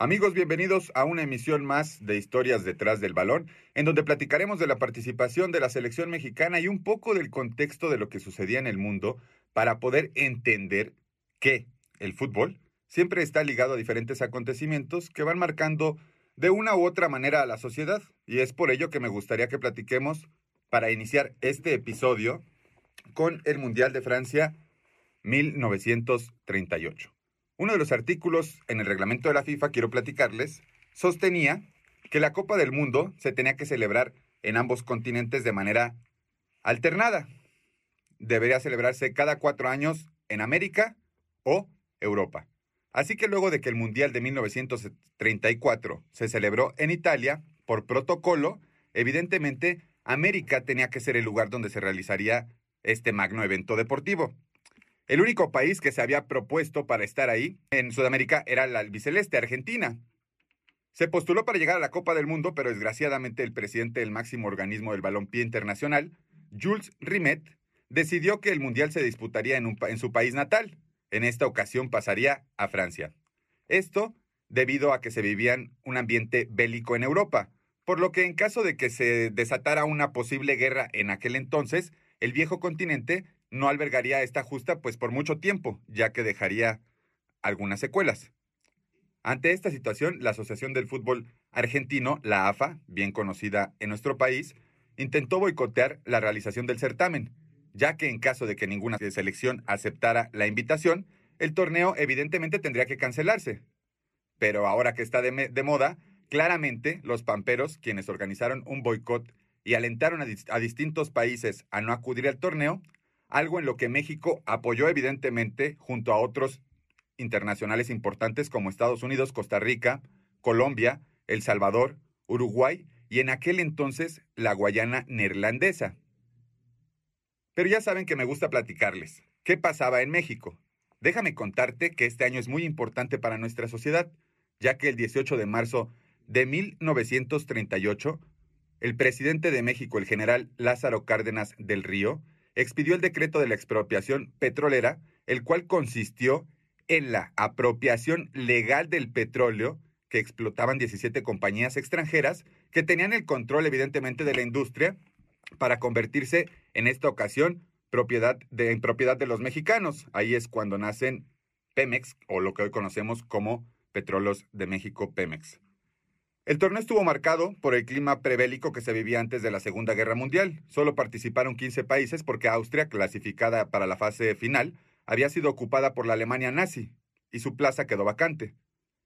Amigos, bienvenidos a una emisión más de Historias detrás del balón, en donde platicaremos de la participación de la selección mexicana y un poco del contexto de lo que sucedía en el mundo para poder entender que el fútbol siempre está ligado a diferentes acontecimientos que van marcando de una u otra manera a la sociedad. Y es por ello que me gustaría que platiquemos para iniciar este episodio con el Mundial de Francia 1938. Uno de los artículos en el reglamento de la FIFA, quiero platicarles, sostenía que la Copa del Mundo se tenía que celebrar en ambos continentes de manera alternada. Debería celebrarse cada cuatro años en América o Europa. Así que luego de que el Mundial de 1934 se celebró en Italia, por protocolo, evidentemente América tenía que ser el lugar donde se realizaría este magno evento deportivo. El único país que se había propuesto para estar ahí en Sudamérica era la albiceleste, Argentina. Se postuló para llegar a la Copa del Mundo, pero desgraciadamente el presidente del máximo organismo del balompié internacional, Jules Rimet, decidió que el Mundial se disputaría en, en su país natal. En esta ocasión pasaría a Francia. Esto debido a que se vivía un ambiente bélico en Europa, por lo que en caso de que se desatara una posible guerra en aquel entonces, el viejo continente no albergaría esta justa pues por mucho tiempo, ya que dejaría algunas secuelas. Ante esta situación, la Asociación del Fútbol Argentino, la AFA, bien conocida en nuestro país, intentó boicotear la realización del certamen, ya que en caso de que ninguna selección aceptara la invitación, el torneo evidentemente tendría que cancelarse. Pero ahora que está de, moda, claramente los pamperos, quienes organizaron un boicot y alentaron a, a distintos países a no acudir al torneo, algo en lo que México apoyó evidentemente junto a otros internacionales importantes como Estados Unidos, Costa Rica, Colombia, El Salvador, Uruguay y en aquel entonces la Guayana neerlandesa. Pero ya saben que me gusta platicarles. ¿Qué pasaba en México? Déjame contarte que este año es muy importante para nuestra sociedad, ya que el 18 de marzo de 1938, el presidente de México, el general Lázaro Cárdenas del Río, expidió el decreto de la expropiación petrolera, el cual consistió en la apropiación legal del petróleo que explotaban 17 compañías extranjeras que tenían el control evidentemente de la industria para convertirse en esta ocasión propiedad de, en propiedad de los mexicanos. Ahí es cuando nacen Pemex o lo que hoy conocemos como Petróleos de México Pemex. El torneo estuvo marcado por el clima prebélico que se vivía antes de la Segunda Guerra Mundial. Solo participaron 15 países porque Austria, clasificada para la fase final, había sido ocupada por la Alemania nazi y su plaza quedó vacante.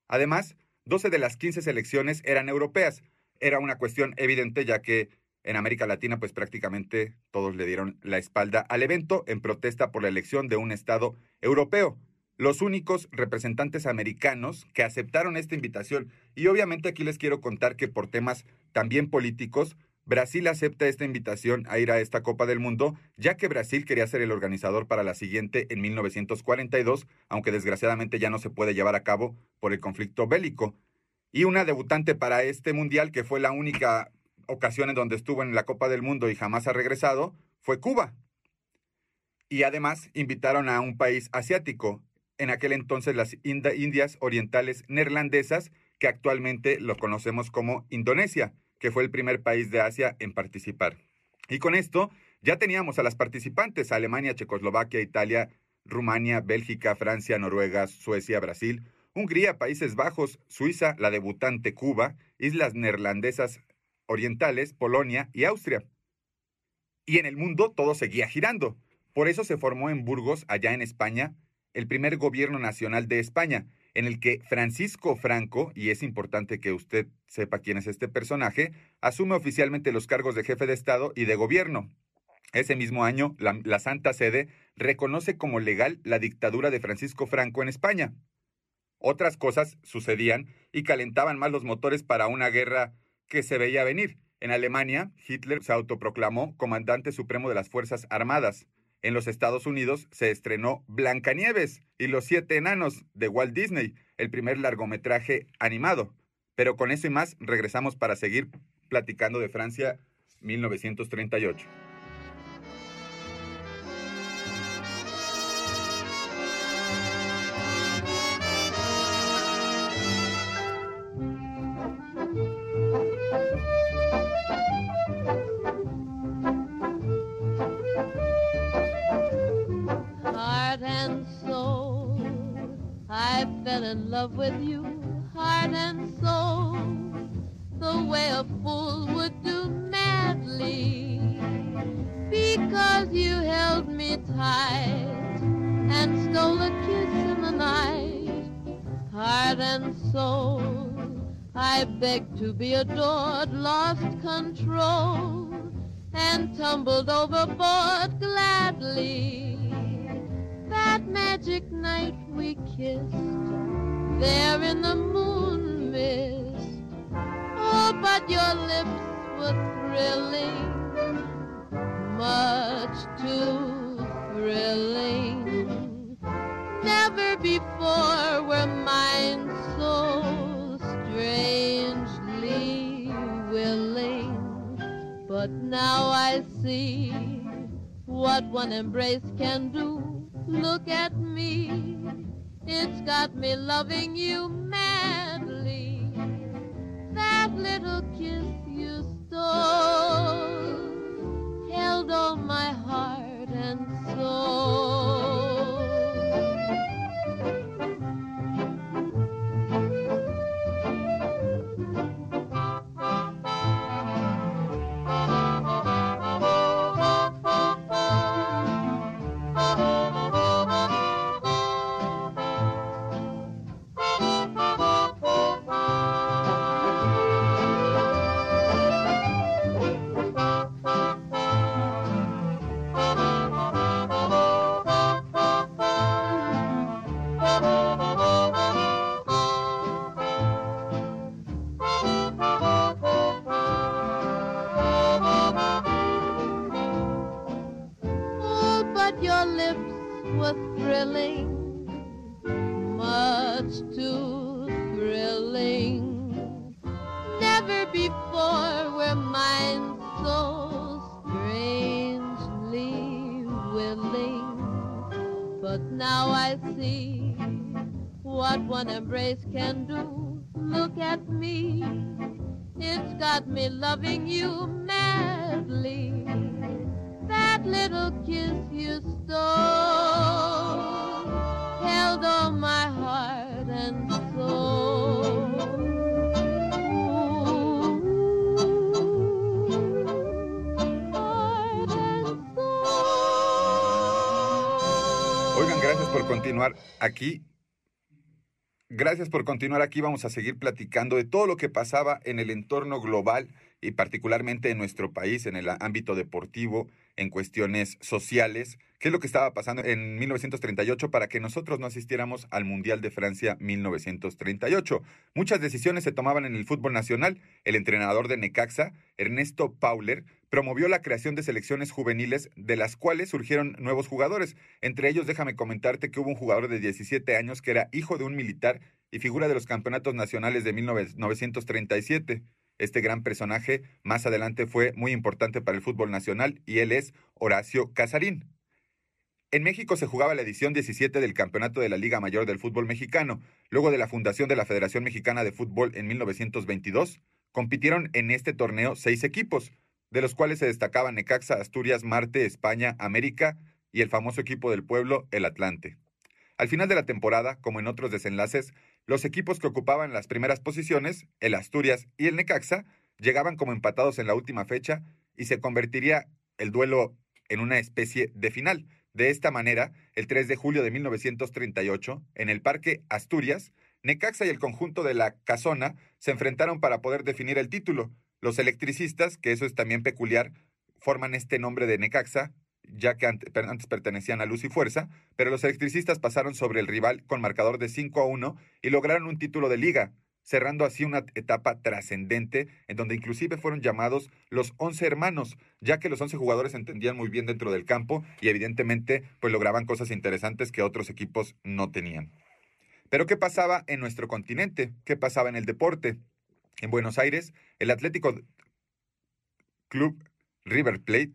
Además, 12 de las 15 selecciones eran europeas. Era una cuestión evidente ya que en América Latina pues prácticamente todos le dieron la espalda al evento en protesta por la elección de un Estado europeo los únicos representantes americanos que aceptaron esta invitación. Y obviamente aquí les quiero contar que por temas también políticos, Brasil acepta esta invitación a ir a esta Copa del Mundo, ya que Brasil quería ser el organizador para la siguiente en 1942, aunque desgraciadamente ya no se puede llevar a cabo por el conflicto bélico. Y una debutante para este mundial, que fue la única ocasión en donde estuvo en la Copa del Mundo y jamás ha regresado, fue Cuba. Y además invitaron a un país asiático, en aquel entonces las Indias Orientales Neerlandesas, que actualmente lo conocemos como Indonesia, que fue el primer país de Asia en participar. Y con esto ya teníamos a las participantes, Alemania, Checoslovaquia, Italia, Rumania, Bélgica, Francia, Noruega, Suecia, Brasil, Hungría, Países Bajos, Suiza, la debutante Cuba, Islas Neerlandesas Orientales, Polonia y Austria. Y en el mundo todo seguía girando. Por eso se formó en Burgos, allá en España, el primer gobierno nacional de España, en el que Francisco Franco, y es importante que usted sepa quién es este personaje, asume oficialmente los cargos de jefe de Estado y de gobierno. Ese mismo año, la, Santa Sede reconoce como legal la dictadura de Francisco Franco en España. Otras cosas sucedían y calentaban más los motores para una guerra que se veía venir. En Alemania, Hitler se autoproclamó comandante supremo de las Fuerzas Armadas. En los Estados Unidos se estrenó Blancanieves y los siete enanos de Walt Disney, el primer largometraje animado. Pero con eso y más regresamos para seguir platicando de Francia 1938. Been in love with you, heart and soul, the way a fool would do madly. Because you held me tight and stole a kiss in the night, heart and soul. I begged to be adored, lost control, and tumbled overboard gladly. That magic night we kissed, there in the moon mist. Oh, but your lips were thrilling, much too thrilling. Never before were mine so strangely willing. But now I see what one embrace can do. Look at me, it's got me loving you madly. That little kiss you stole held all my heart and soul. But now I see what one embrace can do. Look at me, it's got me loving you madly that little kiss you stole held all my continuar aquí. Gracias por continuar aquí. Vamos a seguir platicando de todo lo que pasaba en el entorno global y particularmente en nuestro país, en el ámbito deportivo, en cuestiones sociales. ¿Qué es lo que estaba pasando en 1938 para que nosotros no asistiéramos al Mundial de Francia 1938? Muchas decisiones se tomaban en el fútbol nacional. El entrenador de Necaxa, Ernesto Pauler, promovió la creación de selecciones juveniles de las cuales surgieron nuevos jugadores. Entre ellos, déjame comentarte que hubo un jugador de 17 años que era hijo de un militar y figura de los campeonatos nacionales de 1937. Este gran personaje más adelante fue muy importante para el fútbol nacional y él es Horacio Casarín. En México se jugaba la edición 17 del Campeonato de la Liga Mayor del Fútbol Mexicano. Luego de la fundación de la Federación Mexicana de Fútbol en 1922, compitieron en este torneo seis equipos, de los cuales se destacaban Necaxa, Asturias, Marte, España, América y el famoso equipo del pueblo, el Atlante. Al final de la temporada, como en otros desenlaces, los equipos que ocupaban las primeras posiciones, el Asturias y el Necaxa, llegaban como empatados en la última fecha y se convertiría el duelo en una especie de final. De esta manera, el 3 de julio de 1938, en el Parque Asturias, Necaxa y el conjunto de la Casona se enfrentaron para poder definir el título. Los electricistas, que eso es también peculiar, forman este nombre de Necaxa, ya que antes pertenecían a Luz y Fuerza, pero los electricistas pasaron sobre el rival con marcador de 5 a 1 y lograron un título de liga, cerrando así una etapa trascendente en donde inclusive fueron llamados los 11 hermanos, ya que los 11 jugadores entendían muy bien dentro del campo y evidentemente pues lograban cosas interesantes que otros equipos no tenían. Pero ¿qué pasaba en nuestro continente? ¿Qué pasaba en el deporte? En Buenos Aires, el Atlético Club River Plate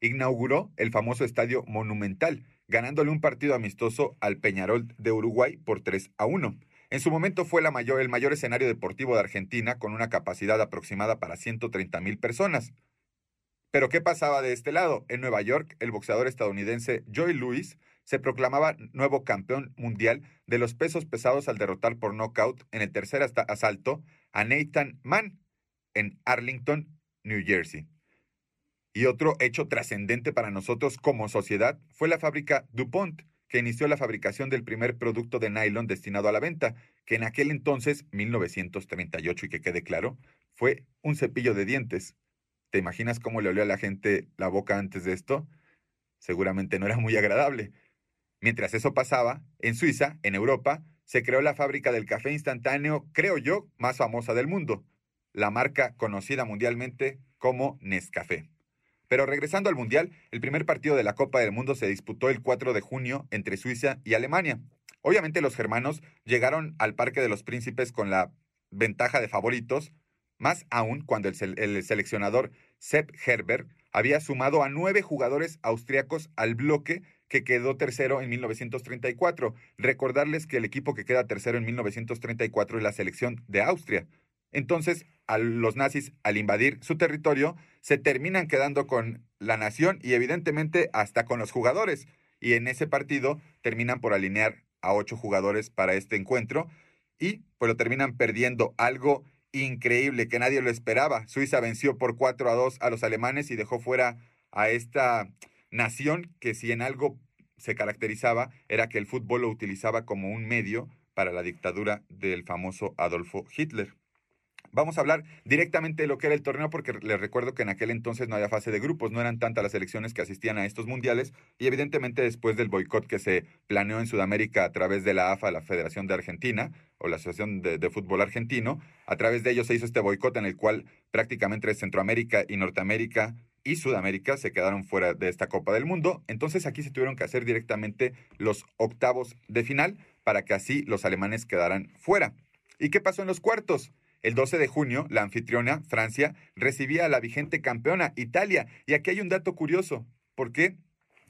inauguró el famoso estadio Monumental, ganándole un partido amistoso al Peñarol de Uruguay por 3 a 1. En su momento fue la mayor, el mayor escenario deportivo de Argentina con una capacidad aproximada para 130 mil personas. Pero ¿qué pasaba de este lado? En Nueva York, el boxeador estadounidense Joy Lewis se proclamaba nuevo campeón mundial de los pesos pesados al derrotar por nocaut en el tercer asalto a Nathan Mann en Arlington, New Jersey. Y otro hecho trascendente para nosotros como sociedad fue la fábrica DuPont, que inició la fabricación del primer producto de nylon destinado a la venta, que en aquel entonces, 1938, y que quede claro, fue un cepillo de dientes. ¿Te imaginas cómo le olió a la gente la boca antes de esto? Seguramente no era muy agradable. Mientras eso pasaba, en Suiza, en Europa, se creó la fábrica del café instantáneo, creo yo, más famosa del mundo, la marca conocida mundialmente como Nescafé. Pero regresando al Mundial, el primer partido de la Copa del Mundo se disputó el 4 de junio entre Suiza y Alemania. Obviamente los germanos llegaron al Parque de los Príncipes con la ventaja de favoritos, más aún cuando el, seleccionador Sepp Herber había sumado a nueve jugadores austriacos al bloque que quedó tercero en 1934. Recordarles que el equipo que queda tercero en 1934 es la selección de Austria. Entonces, a los nazis, al invadir su territorio, se terminan quedando con la nación y evidentemente hasta con los jugadores. Y en ese partido terminan por alinear a ocho jugadores para este encuentro y pues lo terminan perdiendo algo increíble que nadie lo esperaba. Suiza venció por 4 a 2 a los alemanes y dejó fuera a esta nación que si en algo se caracterizaba era que el fútbol lo utilizaba como un medio para la dictadura del famoso Adolfo Hitler. Vamos a hablar directamente de lo que era el torneo porque les recuerdo que en aquel entonces no había fase de grupos, no eran tantas las selecciones que asistían a estos mundiales y evidentemente después del boicot que se planeó en Sudamérica a través de la AFA, la Federación de Argentina o la Asociación de, de Fútbol Argentino, a través de ellos se hizo este boicot en el cual prácticamente Centroamérica y Norteamérica y Sudamérica se quedaron fuera de esta Copa del Mundo. Entonces aquí se tuvieron que hacer directamente los octavos de final para que así los alemanes quedaran fuera. ¿Y qué pasó en los cuartos? El 12 de junio, la anfitriona, Francia, recibía a la vigente campeona, Italia. Y aquí hay un dato curioso. ¿Por qué?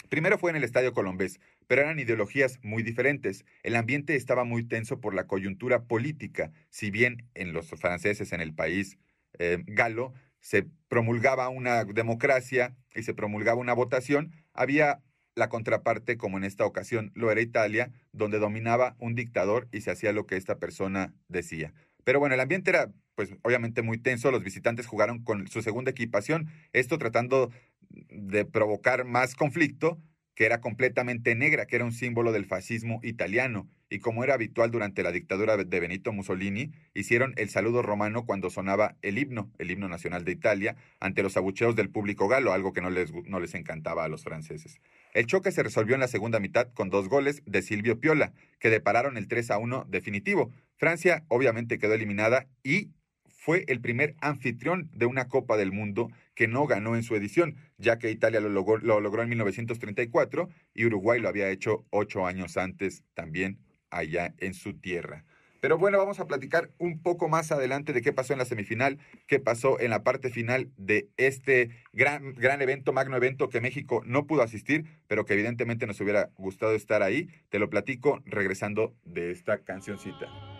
Primero fue en el Estadio Colombés, pero eran ideologías muy diferentes. El ambiente estaba muy tenso por la coyuntura política. Si bien en los franceses, en el país eh, galo, se promulgaba una democracia y se promulgaba una votación, había la contraparte, como en esta ocasión lo era Italia, donde dominaba un dictador y se hacía lo que esta persona decía. Pero bueno, el ambiente era pues obviamente muy tenso, los visitantes jugaron con su segunda equipación, esto tratando de provocar más conflicto, que era completamente negra, que era un símbolo del fascismo italiano, y como era habitual durante la dictadura de Benito Mussolini, hicieron el saludo romano cuando sonaba el himno, el himno nacional de Italia, ante los abucheos del público galo, algo que no les, no les encantaba a los franceses. El choque se resolvió en la segunda mitad con dos goles de Silvio Piola, que depararon el 3 a 1 definitivo, Francia obviamente quedó eliminada y fue el primer anfitrión de una Copa del Mundo que no ganó en su edición, ya que Italia lo logró, lo logró en 1934 y Uruguay lo había hecho ocho años antes también allá en su tierra. Pero bueno, vamos a platicar un poco más adelante de qué pasó en la semifinal, qué pasó en la parte final de este gran, gran evento, magno evento que México no pudo asistir, pero que evidentemente nos hubiera gustado estar ahí. Te lo platico regresando de esta cancioncita.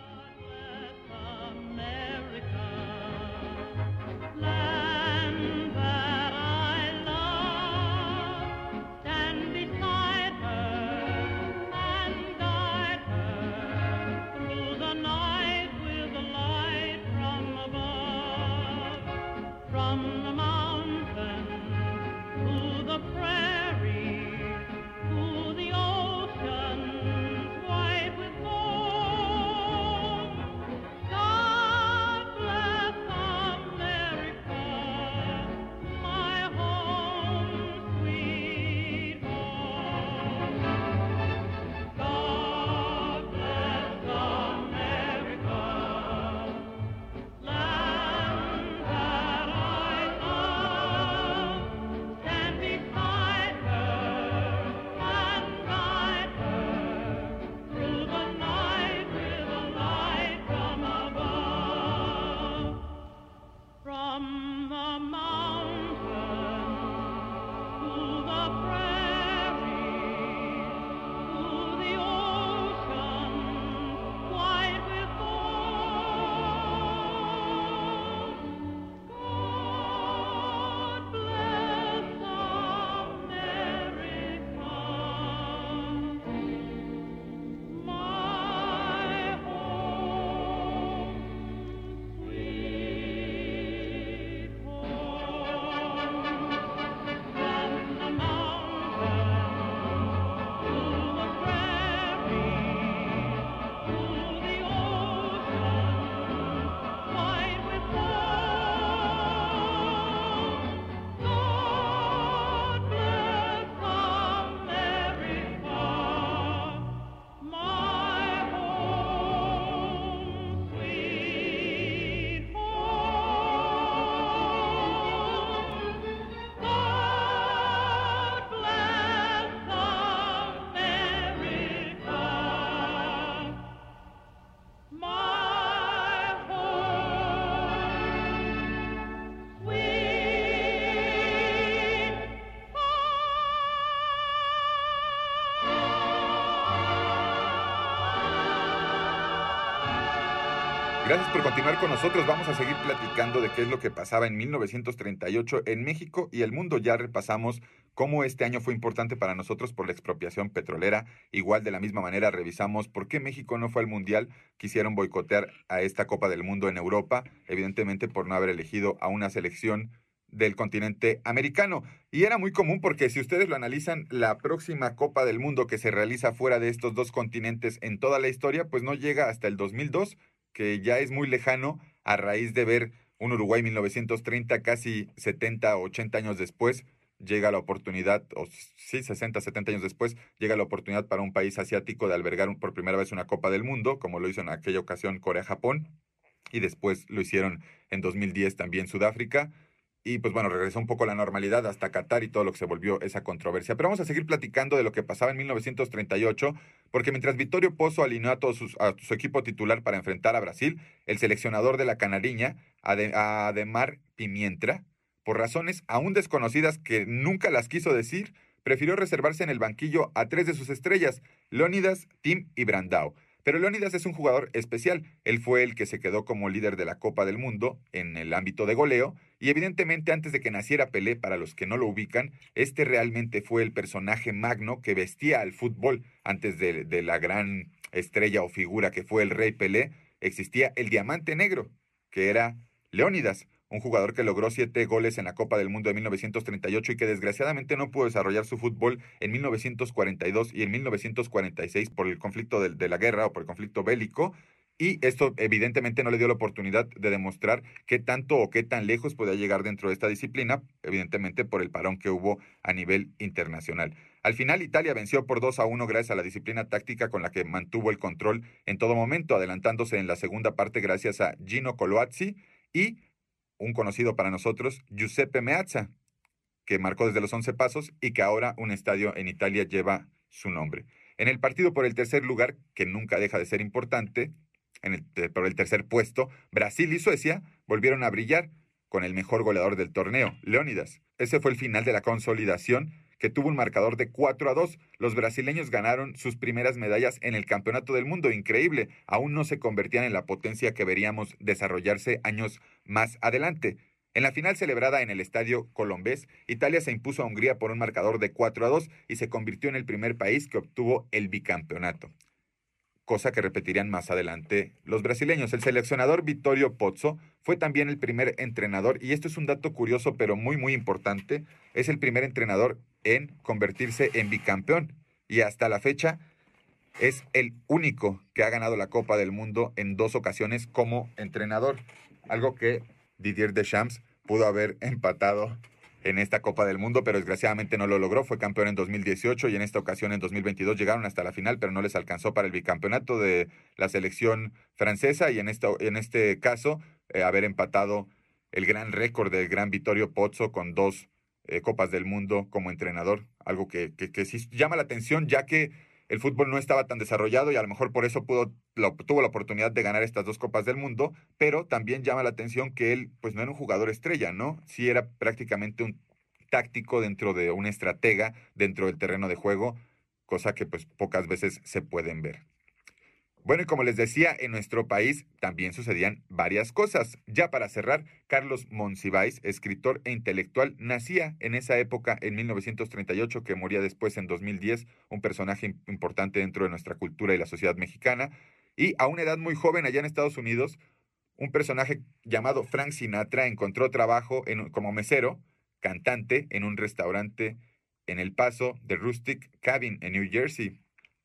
Gracias por continuar con nosotros. Vamos a seguir platicando de qué es lo que pasaba en 1938 en México y el mundo. Ya repasamos cómo este año fue importante para nosotros por la expropiación petrolera. Igual de la misma manera revisamos por qué México no fue al Mundial. Quisieron boicotear a esta Copa del Mundo en Europa, evidentemente por no haber elegido a una selección del continente americano. Y era muy común porque si ustedes lo analizan, la próxima Copa del Mundo que se realiza fuera de estos dos continentes en toda la historia, pues no llega hasta el 2002 que ya es muy lejano a raíz de ver un Uruguay 1930, casi 70, 80 años después, llega la oportunidad, o sí, 60, 70 años después, llega la oportunidad para un país asiático de albergar por primera vez una Copa del Mundo, como lo hizo en aquella ocasión Corea-Japón, y después lo hicieron en 2010 también Sudáfrica. Y pues bueno, regresó un poco a la normalidad hasta Qatar y todo lo que se volvió esa controversia. Pero vamos a seguir platicando de lo que pasaba en 1938, porque mientras Vittorio Pozzo alineó a, todo su equipo titular para enfrentar a Brasil, el seleccionador de la Canariña, Ademar Pimientra, por razones aún desconocidas que nunca las quiso decir, prefirió reservarse en el banquillo a tres de sus estrellas, Leónidas, Tim y Brandao. Pero Leónidas es un jugador especial. Él fue el que se quedó como líder de la Copa del Mundo en el ámbito de goleo. Y evidentemente antes de que naciera Pelé, para los que no lo ubican, este realmente fue el personaje magno que vestía al fútbol antes de, de la gran estrella o figura que fue el rey Pelé. Existía el diamante negro, que era Leónidas, un jugador que logró siete goles en la Copa del Mundo de 1938 y que desgraciadamente no pudo desarrollar su fútbol en 1942 y en 1946 por el conflicto de, la guerra o por el conflicto bélico. Y esto evidentemente no le dio la oportunidad de demostrar qué tanto o qué tan lejos podía llegar dentro de esta disciplina, evidentemente por el parón que hubo a nivel internacional. Al final Italia venció por 2 a 1 gracias a la disciplina táctica con la que mantuvo el control en todo momento, adelantándose en la segunda parte gracias a Gino Coloazzi y un conocido para nosotros, Giuseppe Meazza, que marcó desde los 11 pasos y que ahora un estadio en Italia lleva su nombre. En el partido por el tercer lugar, que nunca deja de ser importante, en el, por el tercer puesto, Brasil y Suecia volvieron a brillar con el mejor goleador del torneo, Leónidas. Ese fue el final de la consolidación que tuvo un marcador de 4 a 2. Los brasileños ganaron sus primeras medallas en el Campeonato del Mundo. Increíble, aún no se convertían en la potencia que veríamos desarrollarse años más adelante. En la final celebrada en el Estadio Colombés, Italia se impuso a Hungría por un marcador de 4 a 2 y se convirtió en el primer país que obtuvo el bicampeonato cosa que repetirían más adelante los brasileños. El seleccionador Vittorio Pozzo fue también el primer entrenador, y esto es un dato curioso pero muy muy importante, es el primer entrenador en convertirse en bicampeón y hasta la fecha es el único que ha ganado la Copa del Mundo en dos ocasiones como entrenador, algo que Didier Deschamps pudo haber empatado en esta Copa del Mundo, pero desgraciadamente no lo logró. Fue campeón en 2018 y en esta ocasión en 2022 llegaron hasta la final, pero no les alcanzó para el bicampeonato de la selección francesa y en, en este caso eh, haber empatado el gran récord del gran Vittorio Pozzo con dos eh, Copas del Mundo como entrenador, algo que, que, que sí llama la atención ya que el fútbol no estaba tan desarrollado y a lo mejor por eso pudo, tuvo la oportunidad de ganar estas dos Copas del Mundo, pero también llama la atención que él pues no era un jugador estrella, ¿no? Sí era prácticamente un táctico dentro de una estratega dentro del terreno de juego, cosa que pues pocas veces se pueden ver. Bueno, y como les decía, en nuestro país también sucedían varias cosas. Ya para cerrar, Carlos Monsiváis, escritor e intelectual, nacía en esa época, en 1938, que moría después en 2010, un personaje importante dentro de nuestra cultura y la sociedad mexicana. Y a una edad muy joven, allá en Estados Unidos, un personaje llamado Frank Sinatra encontró trabajo en, como mesero, cantante, en un restaurante en El Paso de Rustic Cabin, en New Jersey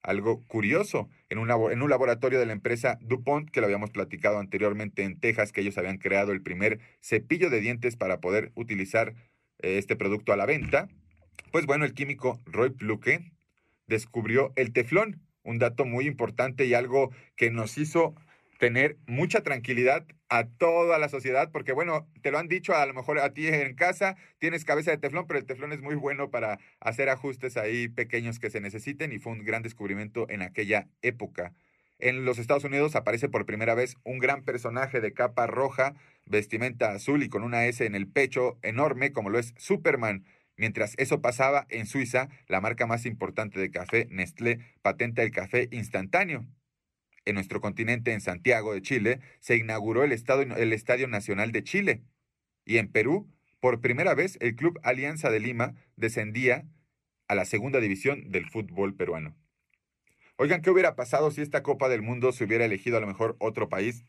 algo curioso en un, en un laboratorio de la empresa DuPont, que lo habíamos platicado anteriormente en Texas, que ellos habían creado el primer cepillo de dientes para poder utilizar eh, este producto a la venta. Pues bueno, el químico Roy Pluke descubrió el teflón, un dato muy importante y algo que nos hizo tener mucha tranquilidad a toda la sociedad, porque bueno, te lo han dicho a lo mejor a ti en casa, tienes cabeza de teflón, pero el teflón es muy bueno para hacer ajustes ahí pequeños que se necesiten y fue un gran descubrimiento en aquella época. En los Estados Unidos aparece por primera vez un gran personaje de capa roja, vestimenta azul y con una S en el pecho enorme como lo es Superman. Mientras eso pasaba en Suiza, la marca más importante de café, Nestlé, patenta el café instantáneo en nuestro continente, en Santiago de Chile, se inauguró el Estadio, el Estadio Nacional de Chile. Y en Perú, por primera vez, el Club Alianza de Lima descendía a la segunda división del fútbol peruano. Oigan, ¿qué hubiera pasado si esta Copa del Mundo se hubiera elegido a lo mejor otro país?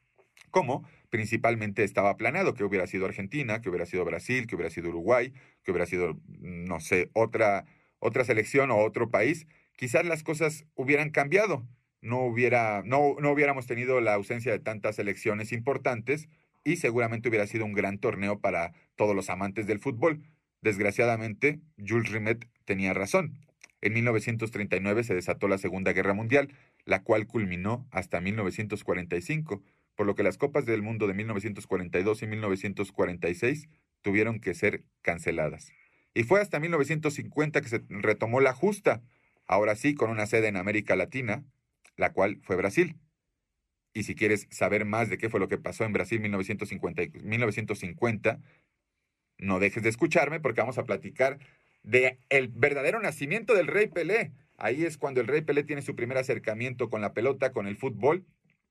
¿Cómo? Principalmente estaba planeado que hubiera sido Argentina, que hubiera sido Brasil, que hubiera sido Uruguay, que hubiera sido, no sé, otra, otra selección o otro país. Quizás las cosas hubieran cambiado. No, hubiera, no, no hubiéramos tenido la ausencia de tantas selecciones importantes y seguramente hubiera sido un gran torneo para todos los amantes del fútbol. Desgraciadamente, Jules Rimet tenía razón. En 1939 se desató la Segunda Guerra Mundial, la cual culminó hasta 1945, por lo que las Copas del Mundo de 1942 y 1946 tuvieron que ser canceladas. Y fue hasta 1950 que se retomó la justa, ahora sí con una sede en América Latina, la cual fue Brasil. Y si quieres saber más de qué fue lo que pasó en Brasil 1950, 1950 no dejes de escucharme porque vamos a platicar de el verdadero nacimiento del Rey Pelé. Ahí es cuando el Rey Pelé tiene su primer acercamiento con la pelota, con el fútbol.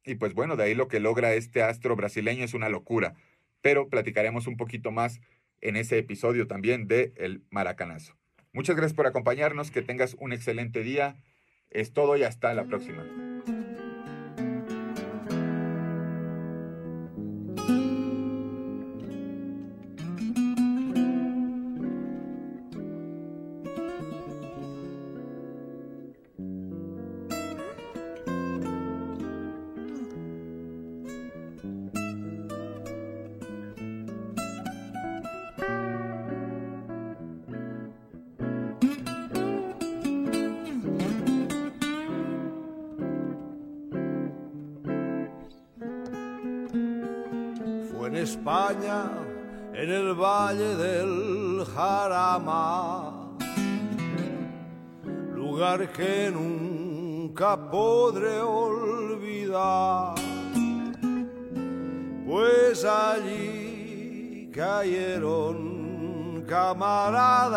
Y pues bueno, de ahí lo que logra este astro brasileño es una locura. Pero platicaremos un poquito más en ese episodio también de El Maracanazo. Muchas gracias por acompañarnos, que tengas un excelente día. Es todo y hasta la próxima. España, en el valle del Jarama, lugar que nunca podré olvidar, pues allí cayeron camaradas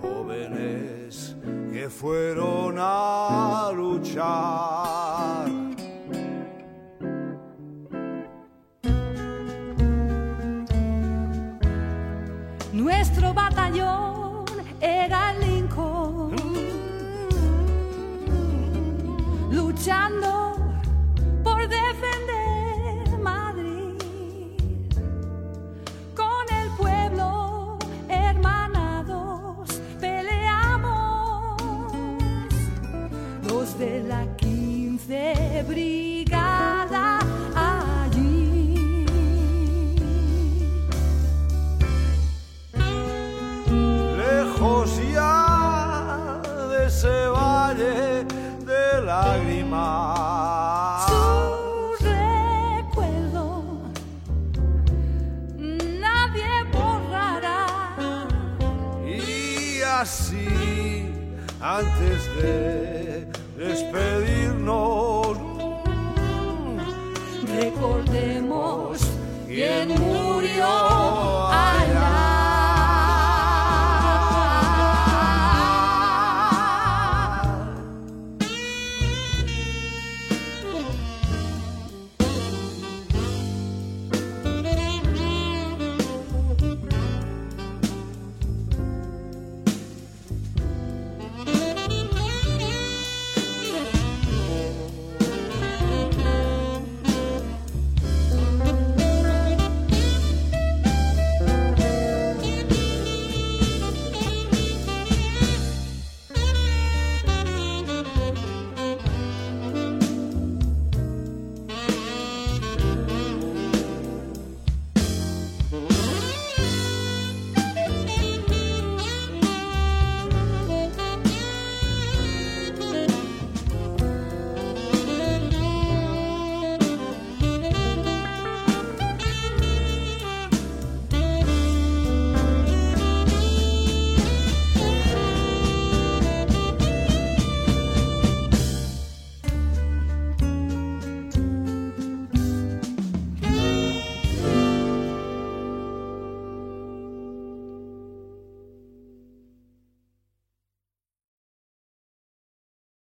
jóvenes que fueron a luchar. Batallón era Lincoln, luchando así, antes de despedirnos, Recordemos quién murió